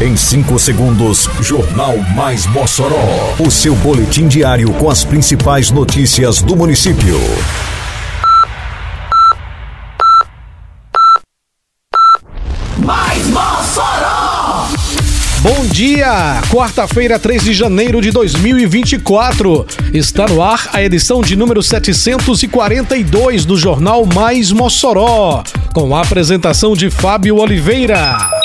Em 5 segundos, Jornal Mais Mossoró. O seu boletim diário com as principais notícias do município. Mais Mossoró! Bom dia! Quarta-feira, 3 de janeiro de 2024. Está no ar a edição de número 742 do Jornal Mais Mossoró, com a apresentação de Fábio Oliveira.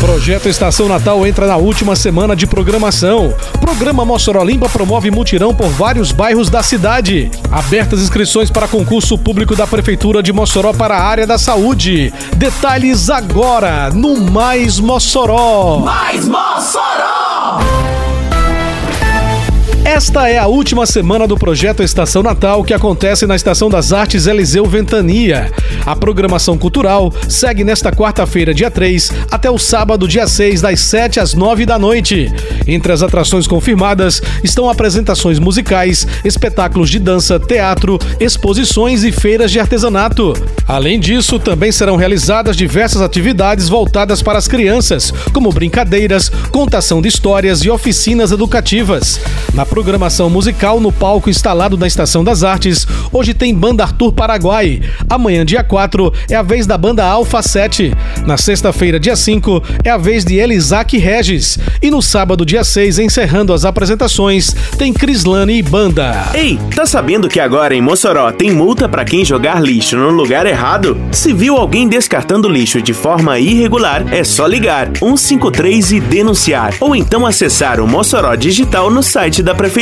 Projeto Estação Natal entra na última semana de programação. Programa Mossoró Limpa promove mutirão por vários bairros da cidade. Abertas inscrições para concurso público da Prefeitura de Mossoró para a área da saúde. Detalhes agora no Mais Mossoró. Mais Mossoró! Esta é a última semana do projeto Estação Natal, que acontece na Estação das Artes Eliseu Ventania. A programação cultural segue nesta quarta-feira, dia 3, até o sábado, dia 6, das 7 às 9 da noite. Entre as atrações confirmadas estão apresentações musicais, espetáculos de dança, teatro, exposições e feiras de artesanato. Além disso, também serão realizadas diversas atividades voltadas para as crianças, como brincadeiras, contação de histórias e oficinas educativas. Na programação musical no palco instalado na Estação das Artes, hoje tem Banda Arthur Paraguai. Amanhã, dia 4, é a vez da Banda Alfa 7. Na sexta-feira, dia 5, é a vez de Elisac Regis. E no sábado, dia 6, encerrando as apresentações, tem Crislane e Banda. Ei, tá sabendo que agora em Mossoró tem multa para quem jogar lixo no lugar errado? Se viu alguém descartando lixo de forma irregular, é só ligar 153 e denunciar. Ou então acessar o Mossoró Digital no site da Prefeitura.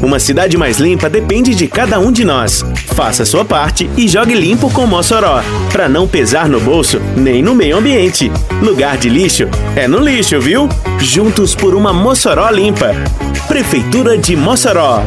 Uma cidade mais limpa depende de cada um de nós. Faça sua parte e jogue limpo com Mossoró, para não pesar no bolso nem no meio ambiente. Lugar de lixo é no lixo, viu? Juntos por uma Mossoró limpa. Prefeitura de Mossoró.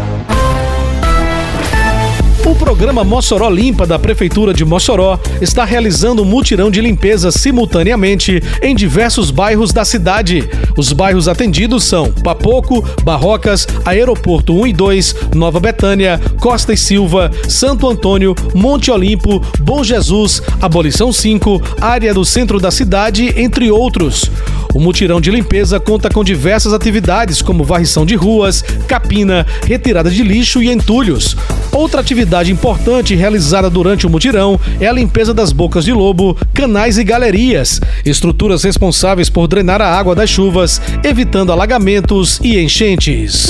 O programa Mossoró Limpa da Prefeitura de Mossoró está realizando um mutirão de limpeza simultaneamente em diversos bairros da cidade. Os bairros atendidos são Papoco, Barrocas, Aeroporto 1 e 2, Nova Betânia, Costa e Silva, Santo Antônio, Monte Olimpo, Bom Jesus, Abolição 5, área do centro da cidade, entre outros. O mutirão de limpeza conta com diversas atividades, como varrição de ruas, capina, retirada de lixo e entulhos. Outra atividade importante realizada durante o mutirão é a limpeza das bocas de lobo, canais e galerias, estruturas responsáveis por drenar a água das chuvas, evitando alagamentos e enchentes.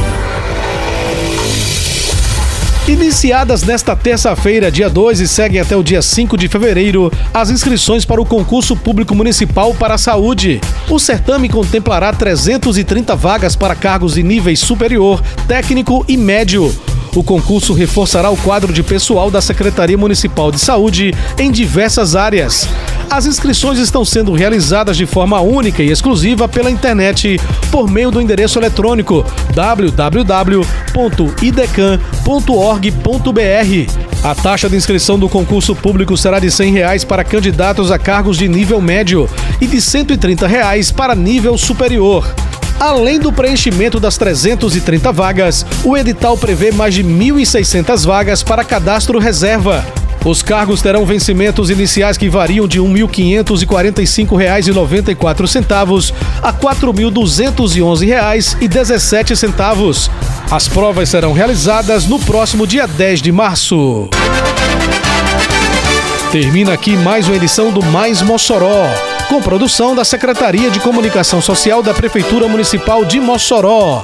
Iniciadas nesta terça-feira, dia 2 e seguem até o dia 5 de fevereiro, as inscrições para o concurso público municipal para a saúde. O certame contemplará 330 vagas para cargos de níveis superior, técnico e médio. O concurso reforçará o quadro de pessoal da Secretaria Municipal de Saúde em diversas áreas. As inscrições estão sendo realizadas de forma única e exclusiva pela internet por meio do endereço eletrônico www.idecan.org.br. A taxa de inscrição do concurso público será de 100 reais para candidatos a cargos de nível médio e de 130 reais para nível superior. Além do preenchimento das 330 vagas, o edital prevê mais de 1.600 vagas para cadastro reserva. Os cargos terão vencimentos iniciais que variam de R$ 1.545,94 a R$ 4.211,17. As provas serão realizadas no próximo dia 10 de março. Termina aqui mais uma edição do Mais Mossoró, com produção da Secretaria de Comunicação Social da Prefeitura Municipal de Mossoró.